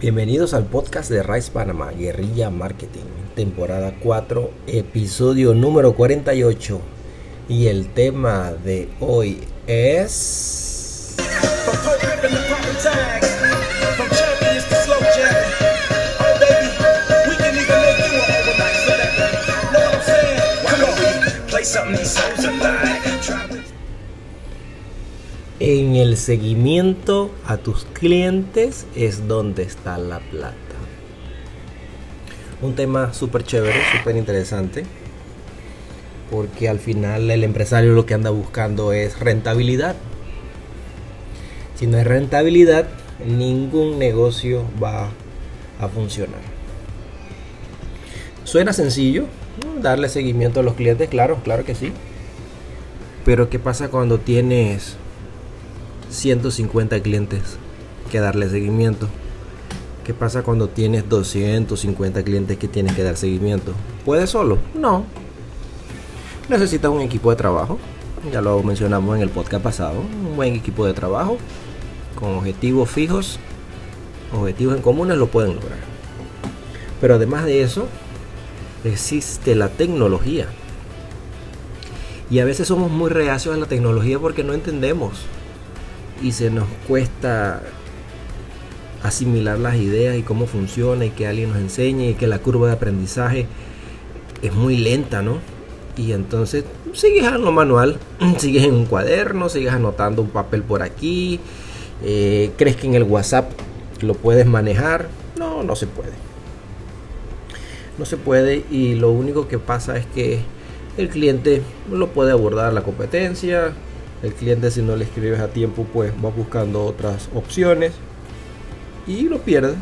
Bienvenidos al podcast de Rice Panama, Guerrilla Marketing, temporada 4, episodio número 48. Y el tema de hoy es... En el seguimiento a tus clientes es donde está la plata. Un tema súper chévere, súper interesante. Porque al final el empresario lo que anda buscando es rentabilidad. Si no hay rentabilidad, ningún negocio va a funcionar. Suena sencillo, darle seguimiento a los clientes, claro, claro que sí. Pero ¿qué pasa cuando tienes 150 clientes que darle seguimiento? ¿Qué pasa cuando tienes 250 clientes que tienes que dar seguimiento? ¿Puedes solo? No. Necesitas un equipo de trabajo. Ya lo mencionamos en el podcast pasado. Un buen equipo de trabajo con objetivos fijos, objetivos en comunes lo pueden lograr. Pero además de eso, existe la tecnología. Y a veces somos muy reacios a la tecnología porque no entendemos. Y se nos cuesta asimilar las ideas y cómo funciona y que alguien nos enseñe y que la curva de aprendizaje es muy lenta, ¿no? Y entonces sigues en lo manual, sigues en un cuaderno, sigues anotando un papel por aquí, eh, crees que en el WhatsApp lo puedes manejar. No, no se puede. No se puede y lo único que pasa es que el cliente lo puede abordar la competencia. El cliente si no le escribes a tiempo pues va buscando otras opciones y lo pierdes.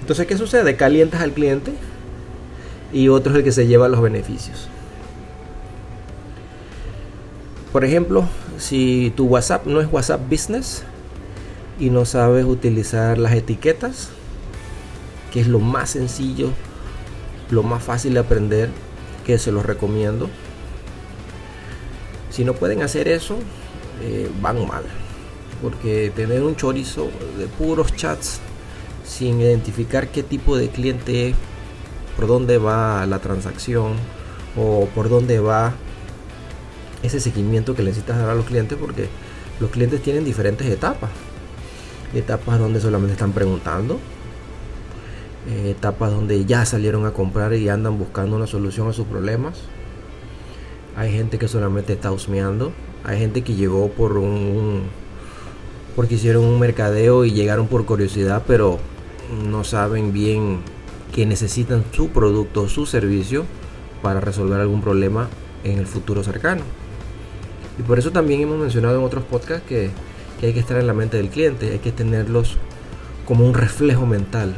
Entonces, ¿qué sucede? Calientas al cliente y otro es el que se lleva los beneficios. Por ejemplo, si tu WhatsApp no es WhatsApp Business y no sabes utilizar las etiquetas, que es lo más sencillo, lo más fácil de aprender, que se los recomiendo. Si no pueden hacer eso, eh, van mal. Porque tener un chorizo de puros chats sin identificar qué tipo de cliente es, por dónde va la transacción o por dónde va ese seguimiento que necesitas dar a los clientes, porque los clientes tienen diferentes etapas. Etapas donde solamente están preguntando, eh, etapas donde ya salieron a comprar y andan buscando una solución a sus problemas. Hay gente que solamente está husmeando. Hay gente que llegó por un porque hicieron un mercadeo y llegaron por curiosidad, pero no saben bien que necesitan su producto o su servicio para resolver algún problema en el futuro cercano. Y por eso también hemos mencionado en otros podcasts que, hay que estar en la mente del cliente, hay que tenerlos como un reflejo mental.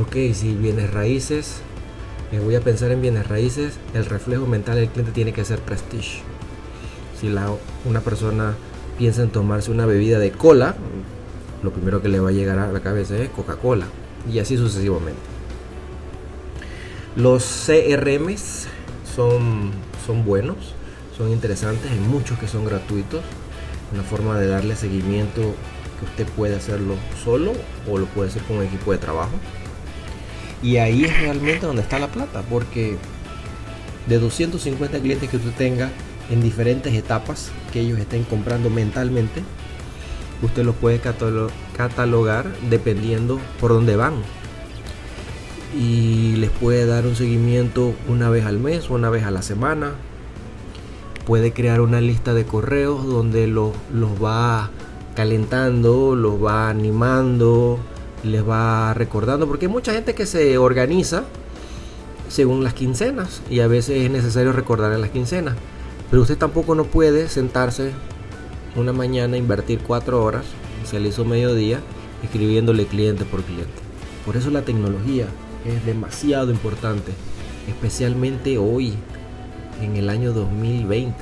Ok, si bienes raíces, me voy a pensar en bienes raíces, el reflejo mental del cliente tiene que ser prestige. Si una persona piensa en tomarse una bebida de cola, lo primero que le va a llegar a la cabeza es Coca-Cola. Y así sucesivamente. Los CRMs son, son buenos, son interesantes, hay muchos que son gratuitos. Una forma de darle seguimiento que usted puede hacerlo solo o lo puede hacer con un equipo de trabajo. Y ahí es realmente donde está la plata, porque de 250 clientes que usted tenga en diferentes etapas que ellos estén comprando mentalmente, usted los puede catalo- catalogar dependiendo por dónde van. Y les puede dar un seguimiento una vez al mes una vez a la semana. Puede crear una lista de correos donde los, los va calentando, los va animando, les va recordando, porque hay mucha gente que se organiza según las quincenas y a veces es necesario recordar en las quincenas. Pero usted tampoco no puede sentarse una mañana, invertir cuatro horas, se le hizo mediodía, escribiéndole cliente por cliente. Por eso la tecnología es demasiado importante, especialmente hoy, en el año 2020.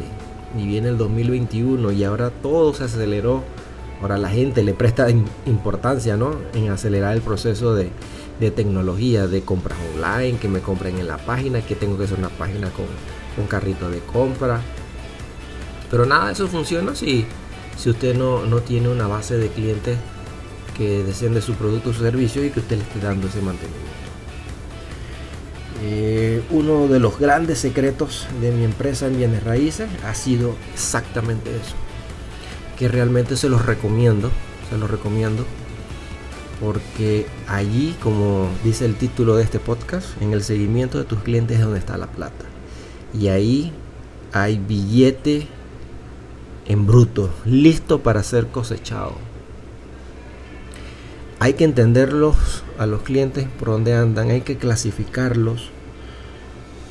Y viene el 2021 y ahora todo se aceleró. Ahora la gente le presta im- importancia ¿no? en acelerar el proceso de, de tecnología, de compras online, que me compren en la página, que tengo que hacer una página con un carrito de compra. Pero nada de eso funciona si, si usted no, no tiene una base de clientes que deseen de su producto o su servicio y que usted le esté dando ese mantenimiento. Eh, uno de los grandes secretos de mi empresa en bienes raíces ha sido exactamente eso. Que realmente se los recomiendo, se los recomiendo. Porque allí, como dice el título de este podcast, en el seguimiento de tus clientes es donde está la plata. Y ahí hay billete en bruto, listo para ser cosechado. Hay que entenderlos a los clientes por dónde andan, hay que clasificarlos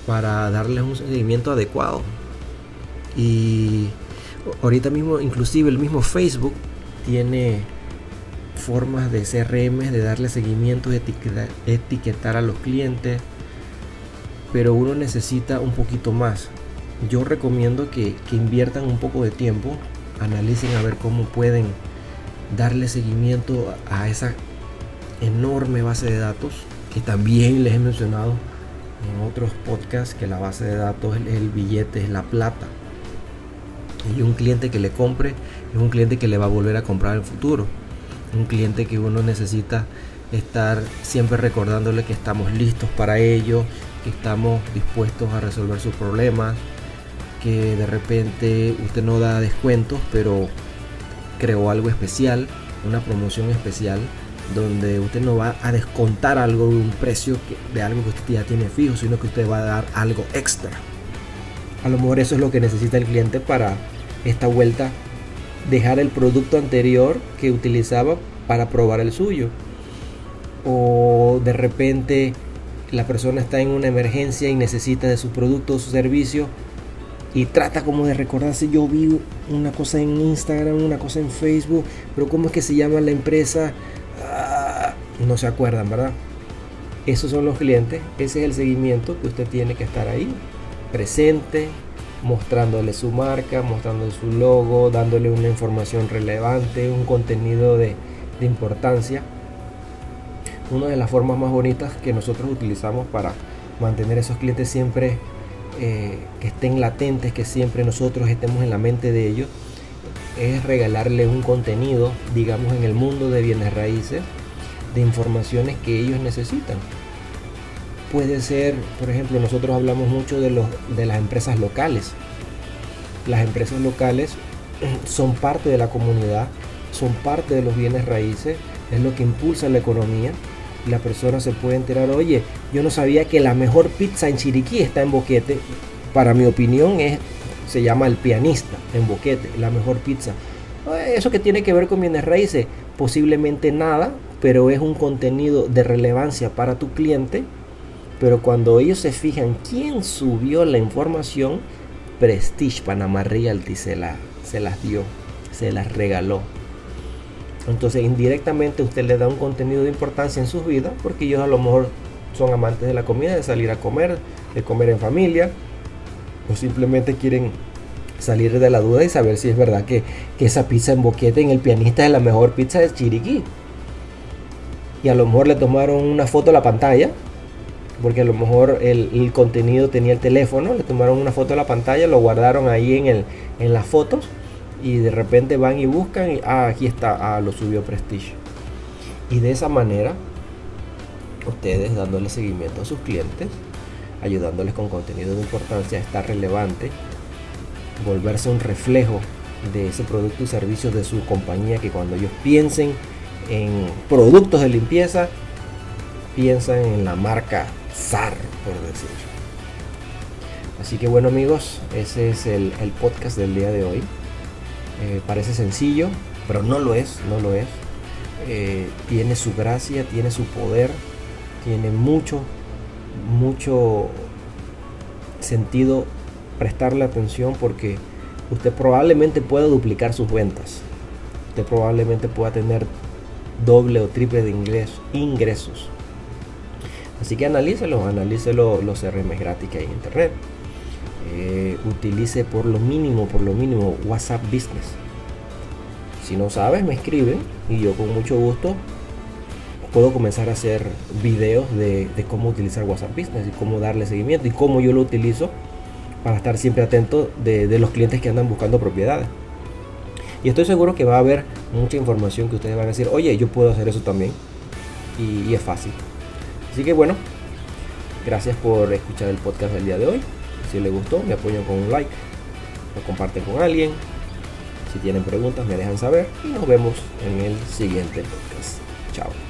para darles un seguimiento adecuado. Y ahorita mismo, inclusive el mismo Facebook tiene formas de CRM, de darle seguimiento, de etiquetar, a los clientes, pero uno necesita un poquito más. Yo recomiendo que, que inviertan un poco de tiempo, analicen a ver cómo pueden darle seguimiento a esa enorme base de datos que también les he mencionado en otros podcasts que la base de datos es el billete, es la plata. Y un cliente que le compre es un cliente que le va a volver a comprar en el futuro. Un cliente que uno necesita estar siempre recordándole que estamos listos para ello, que estamos dispuestos a resolver sus problemas, que de repente usted no da descuentos, pero creó algo especial, una promoción especial donde usted no va a descontar algo de un precio de algo que usted ya tiene fijo, sino que usted va a dar algo extra. A lo mejor eso es lo que necesita el cliente para esta vuelta dejar el producto anterior que utilizaba para probar el suyo. O de repente la persona está en una emergencia y necesita de su producto o su servicio y trata como de recordarse, yo vi una cosa en Instagram, una cosa en Facebook, pero ¿cómo es que se llama la empresa? Ah, no se acuerdan, ¿verdad? Esos son los clientes, ese es el seguimiento que usted tiene que estar ahí, presente, mostrándole su marca, mostrándole su logo, dándole una información relevante, un contenido de, importancia. Una de las formas más bonitas que nosotros utilizamos para mantener esos clientes siempre eh, que estén latentes, que siempre nosotros estemos en la mente de ellos, es regalarle un contenido, digamos, en el mundo de bienes raíces, de informaciones que ellos necesitan. Puede ser, por ejemplo, nosotros hablamos mucho de, los, de las empresas locales. Las empresas locales son parte de la comunidad, son parte de los bienes raíces, es lo que impulsa la economía. La persona se puede enterar, oye, yo no sabía que la mejor pizza en Chiriquí está en Boquete. Para mi opinión es, se llama el pianista en Boquete, la mejor pizza. Eso que tiene que ver con bienes raíces, posiblemente nada, pero es un contenido de relevancia para tu cliente. Pero cuando ellos se fijan quién subió la información, Prestige Panamá Realty se, la, se las dio, se las regaló. Entonces indirectamente usted le da un contenido de importancia en sus vidas porque ellos a lo mejor son amantes de la comida, de salir a comer, de comer en familia, o simplemente quieren salir de la duda y saber si es verdad que, que esa pizza en boquete en el pianista es la mejor pizza de Chiriquí. Y a lo mejor le tomaron una foto a la pantalla, porque a lo mejor el, contenido tenía el teléfono, le tomaron una foto a la pantalla, lo guardaron ahí en, el, en las fotos y de repente van y buscan y ah, aquí está, ah, lo subió Prestige. Y de esa manera, ustedes dándole seguimiento a sus clientes, ayudándoles con contenido de importancia, está relevante, volverse un reflejo de ese producto y servicio de su compañía, que cuando ellos piensen en productos de limpieza, piensan en la marca Por decir. Así que bueno amigos, ese es el, podcast del día de hoy. Eh, parece sencillo, pero no lo es, no lo es. Eh, tiene su gracia, tiene su poder, tiene mucho, mucho sentido prestarle atención porque usted probablemente pueda duplicar sus ventas. Usted probablemente pueda tener doble o triple de ingresos. Así que analícelo, analícelo los CRM gratis que hay en internet. Eh, utilice por lo mínimo, por lo mínimo WhatsApp Business. Si no sabes, me escribe y yo con mucho gusto puedo comenzar a hacer videos de, cómo utilizar WhatsApp Business y cómo darle seguimiento y cómo yo lo utilizo para estar siempre atento de, los clientes que andan buscando propiedades. Y estoy seguro que va a haber mucha información que ustedes van a decir, oye, yo puedo hacer eso también. Y es fácil. Así que bueno, gracias por escuchar el podcast del día de hoy. Si les gustó, me apoyan con un like, lo comparten con alguien. Si tienen preguntas, me dejan saber y nos vemos en el siguiente podcast. Chao.